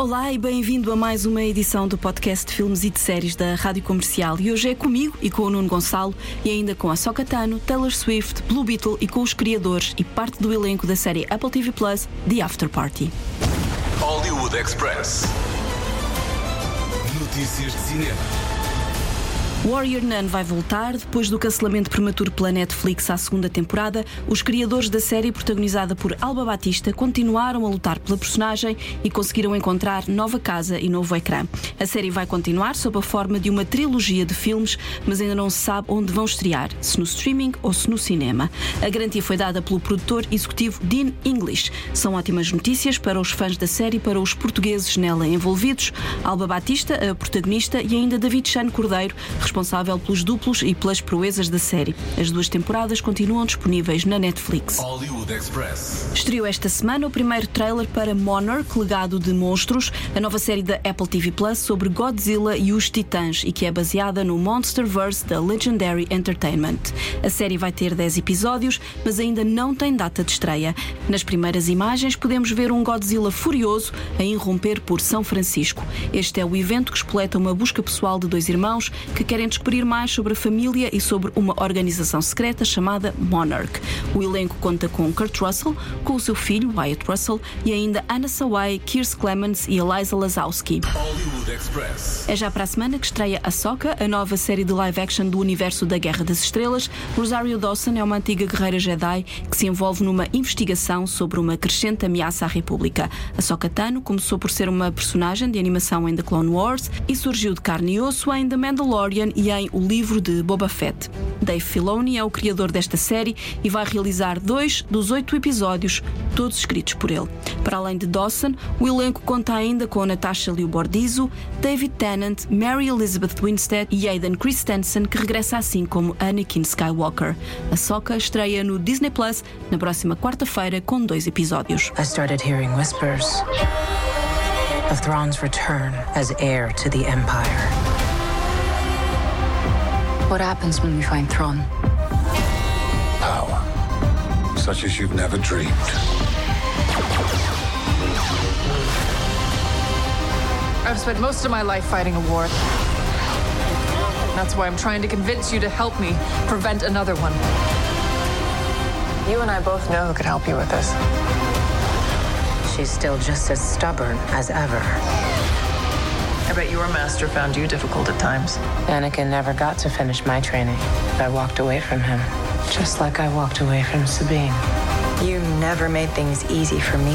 Olá e bem-vindo a mais uma edição do podcast de filmes e de séries da Rádio Comercial. E hoje é comigo e com o Nuno Gonçalo e ainda com a Socatano, Taylor Swift, Blue Beetle e com os criadores e parte do elenco da série Apple TV Plus, The After Party. Hollywood Express. Notícias de cinema. Warrior Nun vai voltar depois do cancelamento prematuro pela Netflix à segunda temporada. Os criadores da série, protagonizada por Alba Batista, continuaram a lutar pela personagem e conseguiram encontrar nova casa e novo ecrã. A série vai continuar sob a forma de uma trilogia de filmes, mas ainda não se sabe onde vão estrear, se no streaming ou se no cinema. A garantia foi dada pelo produtor executivo Dean English. São ótimas notícias para os fãs da série e para os portugueses nela envolvidos. Alba Batista, a protagonista, e ainda David Chan Cordeiro, responsável pelos duplos e pelas proezas da série. As duas temporadas continuam disponíveis na Netflix. Hollywood Express. Estreou esta semana o primeiro trailer para Monarch, Legado de Monstros, a nova série da Apple TV Plus sobre Godzilla e os Titãs e que é baseada no Monsterverse da Legendary Entertainment. A série vai ter 10 episódios, mas ainda não tem data de estreia. Nas primeiras imagens podemos ver um Godzilla furioso a irromper por São Francisco. Este é o evento que espoleta uma busca pessoal de dois irmãos que querem descobrir mais sobre a família e sobre uma organização secreta chamada Monarch. O elenco conta com Kurt Russell, com o seu filho, Wyatt Russell, e ainda Anna Sawai, Kirst Clemens e Eliza Lazowski. É já para a semana que estreia Ahsoka, a nova série de live action do universo da Guerra das Estrelas. Rosario Dawson é uma antiga guerreira Jedi que se envolve numa investigação sobre uma crescente ameaça à República. Ahsoka Tano começou por ser uma personagem de animação em The Clone Wars e surgiu de carne e osso em The Mandalorian e em O Livro de Boba Fett. Dave Filoni é o criador desta série e vai realizar dois dos oito episódios, todos escritos por ele. Para além de Dawson, o elenco conta ainda com Natasha Liu Bordizzo, David Tennant, Mary Elizabeth Winstead e Aidan Christensen, que regressa assim como Anakin Skywalker. A Soca estreia no Disney Plus na próxima quarta-feira com dois episódios. I started hearing whispers of Thrawn's return as heir to the Empire. What happens when we find Thrawn? Power. Such as you've never dreamed. I've spent most of my life fighting a war. That's why I'm trying to convince you to help me prevent another one. You and I both know who could help you with this. She's still just as stubborn as ever. I bet your master found you difficult at times. Anakin never got to finish my training. I walked away from him, just like I walked away from Sabine. You never made things easy for me.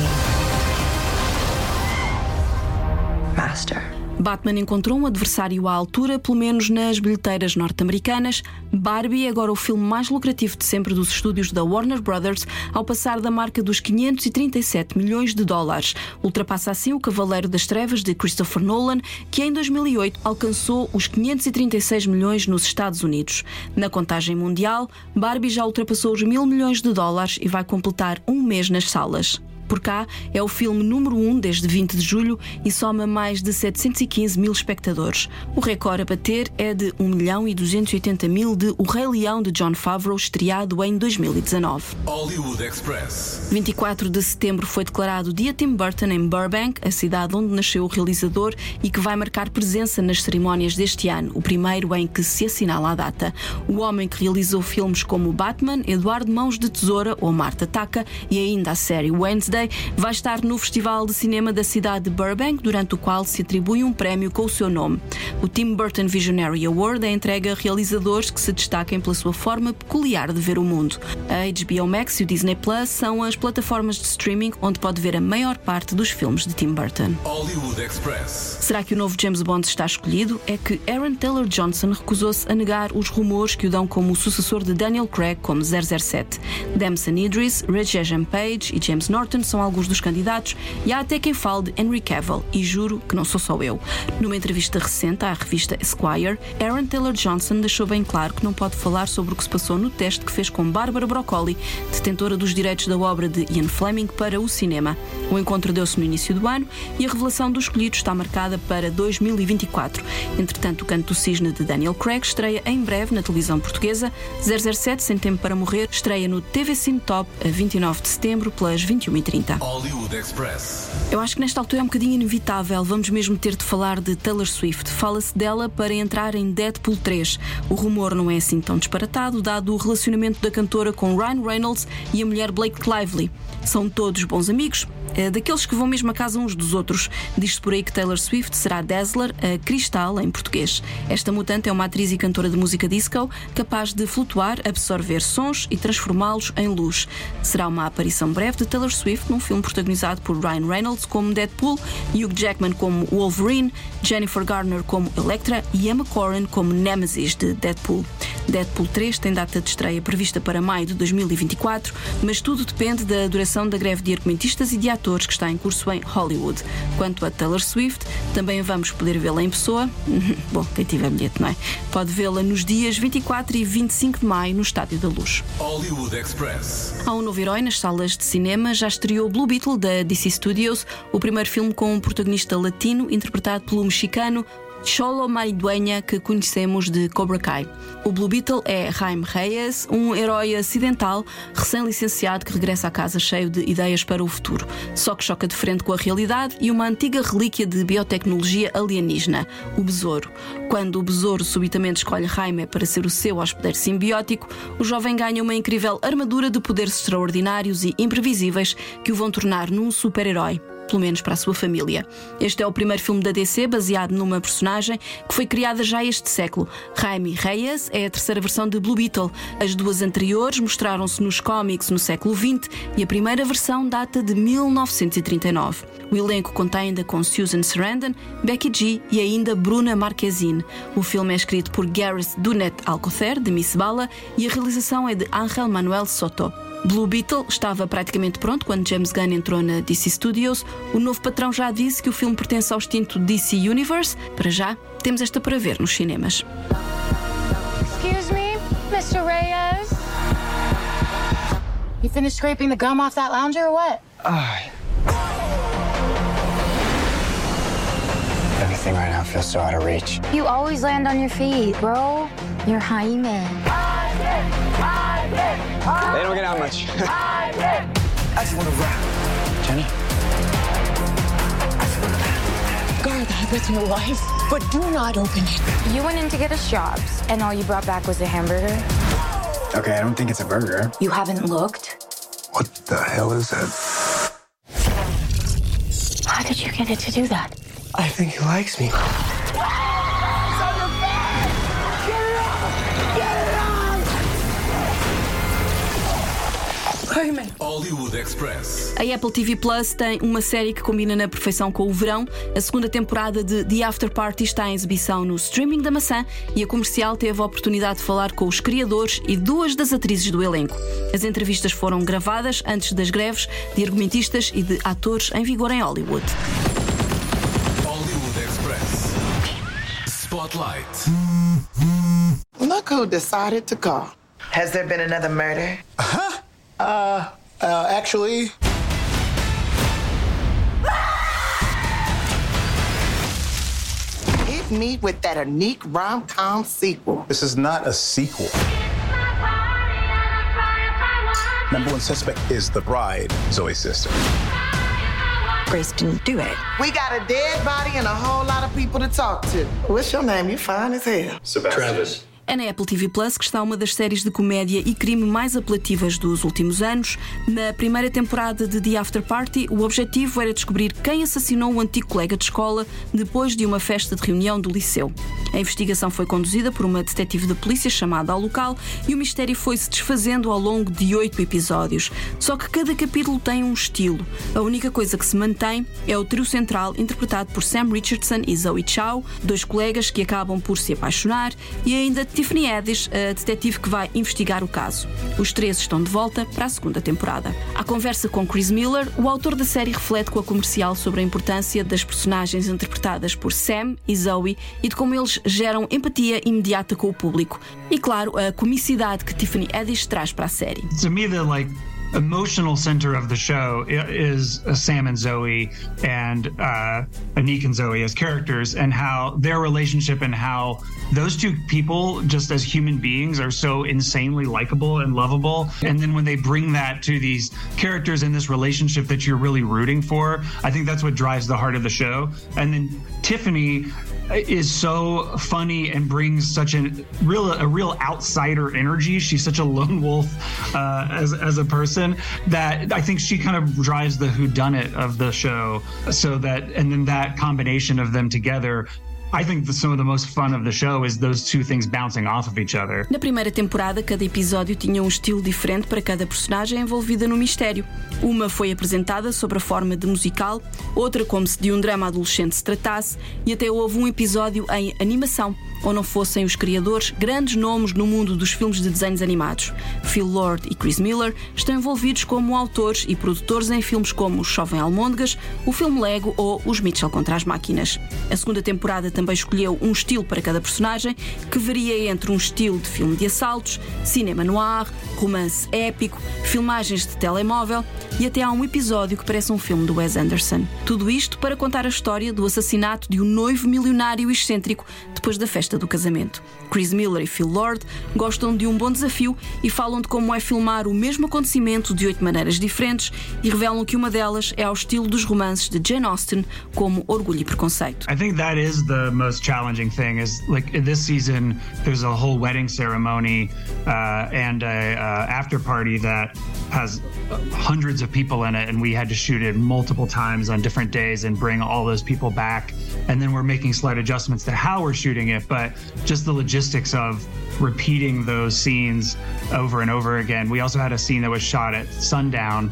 Master. Batman encontrou um adversário à altura, pelo menos nas bilheteiras norte-americanas. Barbie é agora o filme mais lucrativo de sempre dos estúdios da Warner Brothers, ao passar da marca dos 537 milhões de dólares. Ultrapassa assim o Cavaleiro das Trevas de Christopher Nolan, que em 2008 alcançou os 536 milhões nos Estados Unidos. Na contagem mundial, Barbie já ultrapassou os mil milhões de dólares e vai completar um mês nas salas. Por cá, é o filme número 1 um desde 20 de julho e soma mais de 715 mil espectadores. O recorde a bater é de 1 milhão e 280 mil de O Rei Leão de John Favreau, estreado em 2019. Hollywood Express. 24 de setembro foi declarado Dia Tim Burton em Burbank, a cidade onde nasceu o realizador e que vai marcar presença nas cerimónias deste ano, o primeiro em que se assinala a data. O homem que realizou filmes como Batman, Eduardo Mãos de Tesoura ou Marta Taca e ainda a série Wednesday vai estar no Festival de Cinema da cidade de Burbank, durante o qual se atribui um prémio com o seu nome. O Tim Burton Visionary Award é entregue a realizadores que se destaquem pela sua forma peculiar de ver o mundo. A HBO Max e o Disney Plus são as plataformas de streaming onde pode ver a maior parte dos filmes de Tim Burton. Será que o novo James Bond está escolhido? É que Aaron Taylor Johnson recusou-se a negar os rumores que o dão como o sucessor de Daniel Craig como 007. Damson Idris, Regé Page e James Norton são alguns dos candidatos e há até quem fale de Henry Cavill, e juro que não sou só eu. Numa entrevista recente à revista Esquire, Aaron Taylor Johnson deixou bem claro que não pode falar sobre o que se passou no teste que fez com Barbara Broccoli, detentora dos direitos da obra de Ian Fleming para o cinema. O encontro deu-se no início do ano e a revelação do escolhido está marcada para 2024. Entretanto, o Canto do Cisne de Daniel Craig estreia em breve na televisão portuguesa. 007 Sem Tempo para Morrer estreia no TV Cine Top a 29 de setembro pelas 21h30. 2030. Hollywood Express. Eu acho que nesta altura é um bocadinho inevitável, vamos mesmo ter de falar de Taylor Swift. Fala-se dela para entrar em Deadpool 3. O rumor não é assim tão disparatado, dado o relacionamento da cantora com Ryan Reynolds e a mulher Blake Lively. São todos bons amigos, daqueles que vão mesmo a casa uns dos outros. Diz-se por aí que Taylor Swift será Dazzler, a Cristal em português. Esta mutante é uma atriz e cantora de música disco capaz de flutuar, absorver sons e transformá-los em luz. Será uma aparição breve de Taylor Swift num filme protagonizado por Ryan Reynolds como Deadpool, Hugh Jackman como Wolverine, Jennifer Garner como Elektra e Emma Corrin como Nemesis de Deadpool. Deadpool 3 tem data de estreia prevista para maio de 2024, mas tudo depende da duração da greve de argumentistas e de atores que está em curso em Hollywood. Quanto a Taylor Swift, também vamos poder vê-la em pessoa. Bom, quem tiver bilhete, não é? Pode vê-la nos dias 24 e 25 de maio no Estádio da Luz. Hollywood Express. Há um novo herói nas salas de cinema. Já estreou Blue Beetle da DC Studios, o primeiro filme com um protagonista latino interpretado pelo mexicano Cholo Maridueña, que conhecemos de Cobra Kai. O Blue Beetle é Jaime Reyes, um herói acidental, recém-licenciado que regressa à casa cheio de ideias para o futuro. Só que choca de frente com a realidade e uma antiga relíquia de biotecnologia alienígena, o besouro. Quando o besouro subitamente escolhe Jaime para ser o seu hospedeiro simbiótico, o jovem ganha uma incrível armadura de poderes extraordinários e imprevisíveis que o vão tornar num super-herói pelo menos para a sua família. Este é o primeiro filme da DC baseado numa personagem que foi criada já este século. Jaime Reyes é a terceira versão de Blue Beetle. As duas anteriores mostraram-se nos cómics no século XX e a primeira versão data de 1939. O elenco conta ainda com Susan Sarandon, Becky G e ainda Bruna Marquezine. O filme é escrito por Gareth Dunet Alcocer, de Miss Bala, e a realização é de Angel Manuel Soto. Blue Beetle estava praticamente pronto quando James Gunn entrou na DC Studios. O novo patrão já disse que o filme pertence ao extinto DC Universe. Para já, temos esta para ver nos cinemas. Excuse me, Mr. Reyes. You finished scraping the gum off that lounger or what? Everything right now feels so out of reach. You always land on your feet, bro. You're Jaime. They don't get out much. I just want to rap. Jenny? Guard that with your life, but do not open it. You went in to get us jobs, and all you brought back was a hamburger. Okay, I don't think it's a burger. You haven't looked. What the hell is that? How did you get it to do that? I think he likes me. Hollywood Express. A Apple TV Plus tem uma série que combina na perfeição com o verão. A segunda temporada de The After Party está em exibição no streaming da maçã e a comercial teve a oportunidade de falar com os criadores e duas das atrizes do elenco. As entrevistas foram gravadas antes das greves de argumentistas e de atores em vigor em Hollywood. Hollywood Express. Spotlight. Look who decided to call. Has there been another murder? Uh, Uh, uh, actually. Hit me with that unique rom-com sequel. This is not a sequel. Number one suspect is the bride, Zoe's sister. Grace didn't do it. We got a dead body and a whole lot of people to talk to. What's your name? You fine as hell. Sebastian. Travis. É na Apple TV Plus que está uma das séries de comédia e crime mais apelativas dos últimos anos. Na primeira temporada de The After Party, o objetivo era descobrir quem assassinou o antigo colega de escola depois de uma festa de reunião do liceu. A investigação foi conduzida por uma detetive de polícia chamada ao local e o mistério foi se desfazendo ao longo de oito episódios. Só que cada capítulo tem um estilo. A única coisa que se mantém é o trio central interpretado por Sam Richardson e Zoe Chow, dois colegas que acabam por se apaixonar, e ainda Tiffany Haddish, a detetive que vai investigar o caso. Os três estão de volta para a segunda temporada. À conversa com Chris Miller, o autor da série reflete com a comercial sobre a importância das personagens interpretadas por Sam e Zoe e de como eles geram empatia imediata com o público. E claro, a comicidade que Tiffany Haddish traz para a série. To me, emotional center of the show is Sam and Zoe and uh, Anik and Zoe as characters, and how their relationship and how those two people, just as human beings, are so insanely likable and lovable. And then when they bring that to these characters in this relationship that you're really rooting for, I think that's what drives the heart of the show. And then Tiffany is so funny and brings such a real a real outsider energy. She's such a lone wolf uh, as as a person that I think she kind of drives the whodunit of the show. So that and then that combination of them together I think some of the most fun of the show is those two things bouncing off of each other. Na primeira temporada, cada episódio tinha um estilo diferente para cada personagem envolvida no mistério. Uma foi apresentada sob a forma de musical, outra como se de um drama adolescente se tratasse, e até houve um episódio em animação ou não fossem os criadores, grandes nomes no mundo dos filmes de desenhos animados. Phil Lord e Chris Miller estão envolvidos como autores e produtores em filmes como Chovem Almôndegas, o filme Lego ou Os Mitchell contra as Máquinas. A segunda temporada também escolheu um estilo para cada personagem, que varia entre um estilo de filme de assaltos, cinema noir, romance épico, filmagens de telemóvel e até há um episódio que parece um filme do Wes Anderson. Tudo isto para contar a história do assassinato de um noivo milionário excêntrico depois da festa do casamento. Chris Miller e Phil Lord gostam de um bom desafio e falam de como é filmar o mesmo acontecimento de oito maneiras diferentes e revelam que uma delas é ao estilo dos romances de Jane Austen, como Orgulho e Preconceito. I think that is the most challenging thing is like this season there's a whole wedding ceremony uh, and a uh, after party that has hundreds of people in it and we had to shoot it multiple times on different days and bring all those people back and then we're making slight adjustments to how we're shooting it but just the logistics of repeating those scenes over and over again. We also had a scene that was shot at sundown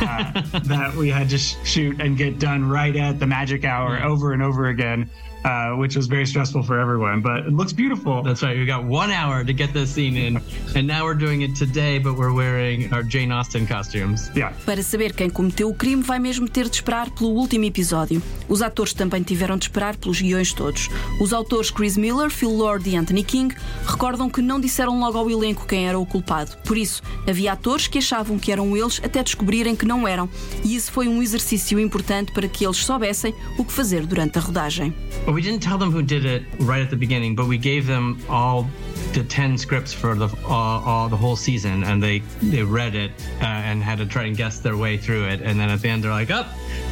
uh, that we had to sh- shoot and get done right at the magic hour over and over again. Uh, which was very stressful for everyone, but it looks beautiful. That's right. We got one hour to get this scene in, and now we're doing it today, but we're wearing our Jane Austen costumes. Yeah. Para saber quem cometeu o crime, vai mesmo ter de esperar pelo último episódio. Os atores também tiveram de esperar pelos guiões todos. Os autores Chris Miller, Phil Lord e Anthony King recordam que não disseram logo ao elenco quem era o culpado. Por isso, havia atores que achavam que eram eles até descobrirem que não eram. E isso foi um exercício importante para que eles soubessem o que fazer durante a rodagem. we didn't tell them who did it right at the beginning, but we gave them all the 10 scripts for the uh, the whole season and they they read it uh, and had to try and guess their way through it. And then at the end they're like oh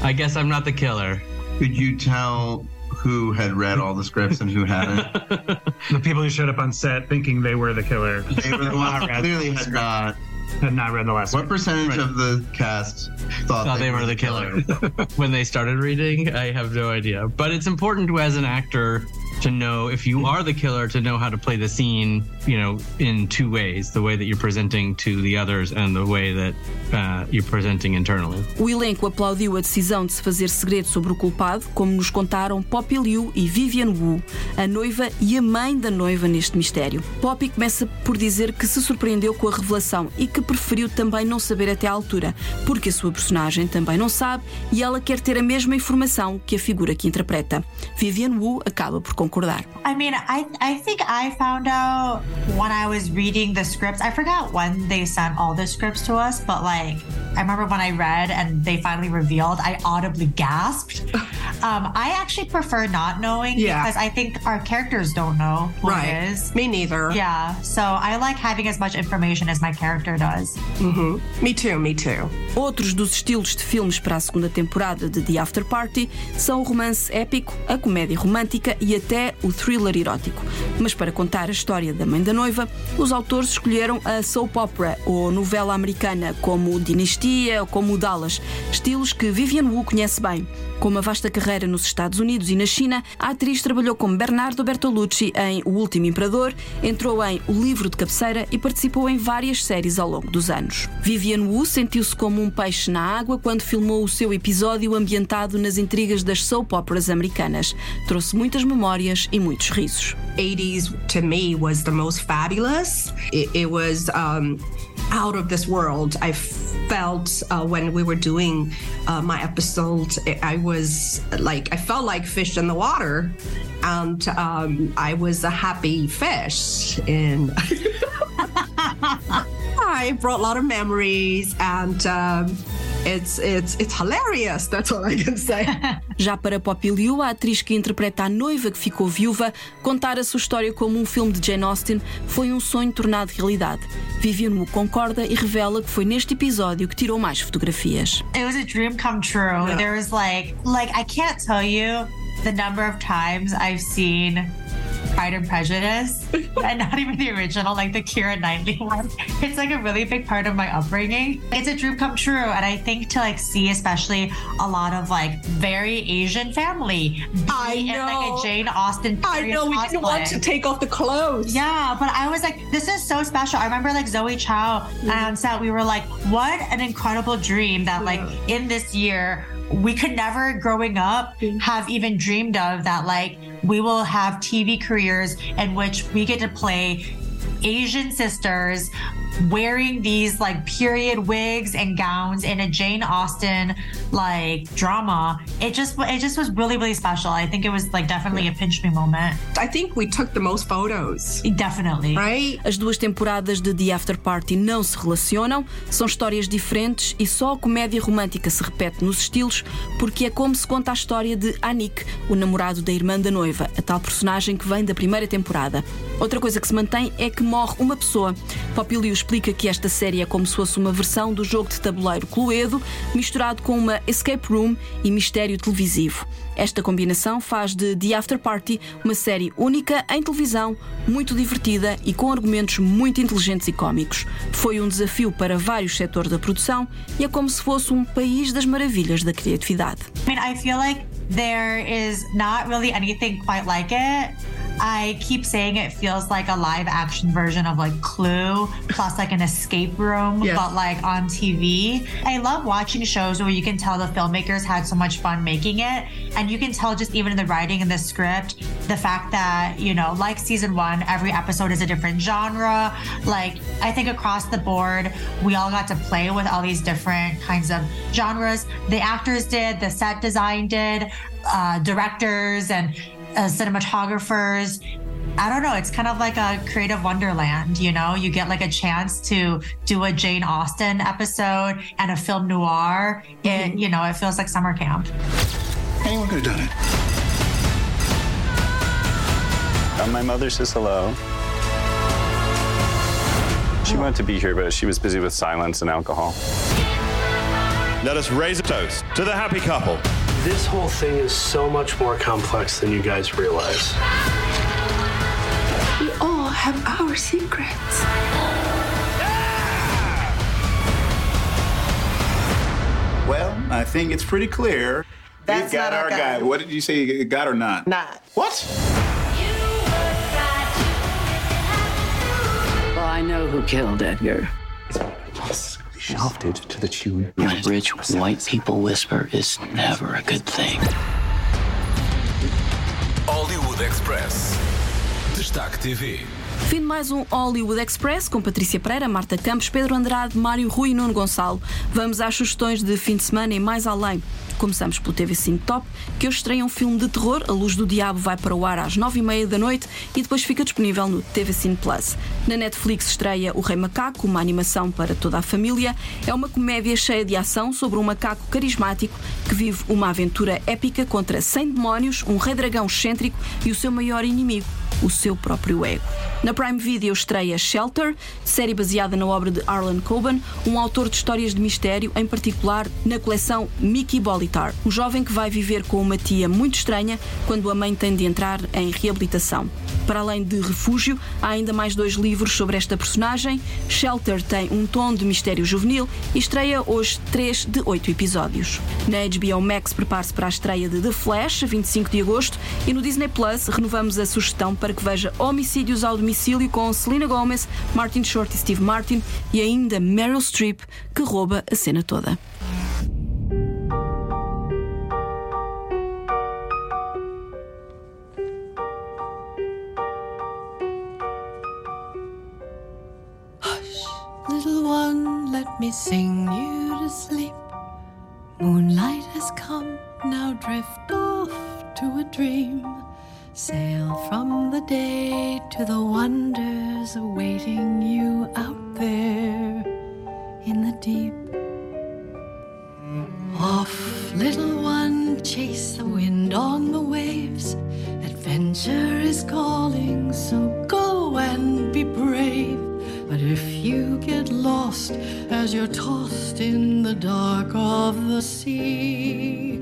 i guess i'm not the killer. Could you tell who had read all the scripts and who hadn't? The people who showed up on set thinking they were the killer. They were the ones clearly had not had not read the last one. what percentage right. of the cast thought, thought they, they, were, were the killer, killer. when they started reading i have no idea but it's important to as an actor to know if you are the killer to know how to play the scene you know in two ways. The way that you're presenting to the others and the way that uh, you're presenting internally. O elenco aplaudiu a decisão de se fazer segredo sobre o culpado como nos contaram Poppy Liu e Vivian Wu a noiva e a mãe da noiva neste mistério. Poppy começa por dizer que se surpreendeu com a revelação e que preferiu também não saber até à altura porque a sua personagem também não sabe e ela quer ter a mesma informação que a figura que interpreta. Vivian Wu acaba por concordar. I mean, I I think I found out when I was reading the scripts. I forgot when they sent all the scripts to us, but like I remember when I read and they finally revealed, I audibly gasped. Um, I actually prefer not knowing yeah. because I think our characters don't know who right. it is. Me neither. Yeah, so I like having as much information as my character does. Mm-hmm. Me too, me too. Outros dos estilos de filmes para a segunda temporada de The After Party são o romance épico, a comédia romântica e até o thriller erótico. Mas para contar a história da mãe da noiva, os autores escolheram a soap opera ou novela americana como Dinastia ou como Dallas, estilos que Vivian Wu conhece bem. Com uma vasta carreira nos Estados Unidos e na China, a atriz trabalhou com Bernardo Bertolucci em O Último Imperador, entrou em O Livro de Cabeceira e participou em várias séries ao longo dos anos. Vivian Wu sentiu-se como um peixe na água quando filmou o seu episódio ambientado nas intrigas das soap operas americanas. Trouxe muitas memórias e muitos risos. 80s to me was the most fabulous. It, it was um, out of this world. I felt uh, when we were doing uh, my episode, I was like, I felt like fish in the water, and um, I was a happy fish. And I brought a lot of memories, and um, it's it's it's hilarious. That's all I can say. Já para Poppy Liu, a atriz que interpreta a noiva que ficou viúva, contar a sua história como um filme de Jane Austen foi um sonho tornado realidade. Vivian concorda e revela que foi neste episódio que tirou mais fotografias. It was a dream come true. Yeah. There was like like I can't tell you the number of times I've seen Pride and Prejudice, and not even the original, like the Kira Knightley one. It's like a really big part of my upbringing. It's a dream come true, and I think to like see, especially a lot of like very Asian family. I know. like a Jane Austen. I know. We didn't want to take off the clothes. Yeah, but I was like, this is so special. I remember like Zoe Chow mm-hmm. and set. We were like, what an incredible dream that like in this year we could never growing up mm-hmm. have even dreamed of that like we will have TV careers in which we get to play Asian sisters wearing these like period wigs and gowns in a Jane Austen like drama. It just it just was really really special. I think it was like definitely a pinch me moment. I think we took the most photos. Definitely. Right? As duas temporadas de The After Party não se relacionam, são histórias diferentes e só a comédia romântica se repete nos estilos, porque é como se conta a história de Anik, o namorado da irmã da noiva, a tal personagem que vem da primeira temporada. Outra coisa que se mantém é que morre uma pessoa. Popilio explica que esta série é como se fosse uma versão do jogo de tabuleiro Cluedo, misturado com uma escape room e mistério televisivo. Esta combinação faz de The After Party uma série única em televisão, muito divertida e com argumentos muito inteligentes e cómicos. Foi um desafio para vários setores da produção e é como se fosse um país das maravilhas da criatividade. I mean, I feel like there is not really anything quite like it. I keep saying it feels like a live action version of like Clue plus like an escape room, yes. but like on TV. I love watching shows where you can tell the filmmakers had so much fun making it. And you can tell just even in the writing and the script, the fact that, you know, like season one, every episode is a different genre. Like, I think across the board, we all got to play with all these different kinds of genres. The actors did, the set design did, uh, directors and uh, cinematographers. I don't know. It's kind of like a creative wonderland, you know? You get like a chance to do a Jane Austen episode and a film noir. It, mm-hmm. you know, it feels like summer camp. Anyone could have done it. Uh, my mother says hello. She wanted to be here, but she was busy with silence and alcohol. Let us raise a toast to the happy couple. This whole thing is so much more complex than you guys realize. We all have our secrets. Well, I think it's pretty clear. That's we got not our guy. guy. What did you say? You got or not? Not. What? Well, I know who killed Edgar. Shafted to the tune. Know, rich white people whisper is never a good thing. Hollywood Express. Destaque TV. Fim de mais um Hollywood Express com Patrícia Pereira, Marta Campos, Pedro Andrade, Mário Rui e Nuno Gonçalo. Vamos às sugestões de fim de semana e mais além. Começamos pelo TV5 Top, que hoje estreia um filme de terror. A Luz do Diabo vai para o ar às 9h30 da noite e depois fica disponível no TV5 Plus. Na Netflix estreia O Rei Macaco, uma animação para toda a família. É uma comédia cheia de ação sobre um macaco carismático que vive uma aventura épica contra 100 demónios, um rei dragão excêntrico e o seu maior inimigo, o seu próprio ego. Na Prime Video estreia Shelter, série baseada na obra de Arlen Coben, um autor de histórias de mistério, em particular na coleção Mickey Bolitar, um jovem que vai viver com uma tia muito estranha quando a mãe tem de entrar em reabilitação. Para além de Refúgio, há ainda mais dois livros sobre esta personagem. Shelter tem um tom de mistério juvenil e estreia hoje três de oito episódios. Na HBO Max prepare-se para a estreia de The Flash, 25 de agosto, e no Disney Plus renovamos a sugestão para que veja Homicídios ao Domicílio com Selena Gomez, Martin Short e Steve Martin e ainda Meryl Streep, que rouba a cena toda. Little one, let me sing you to sleep. Moonlight has come, now drift off to a dream. Sail from the day to the wonders awaiting you out there in the deep. Off, little one, chase the wind on the waves. Adventure is calling, so go and be brave. But if you get lost as you're tossed in the dark of the sea,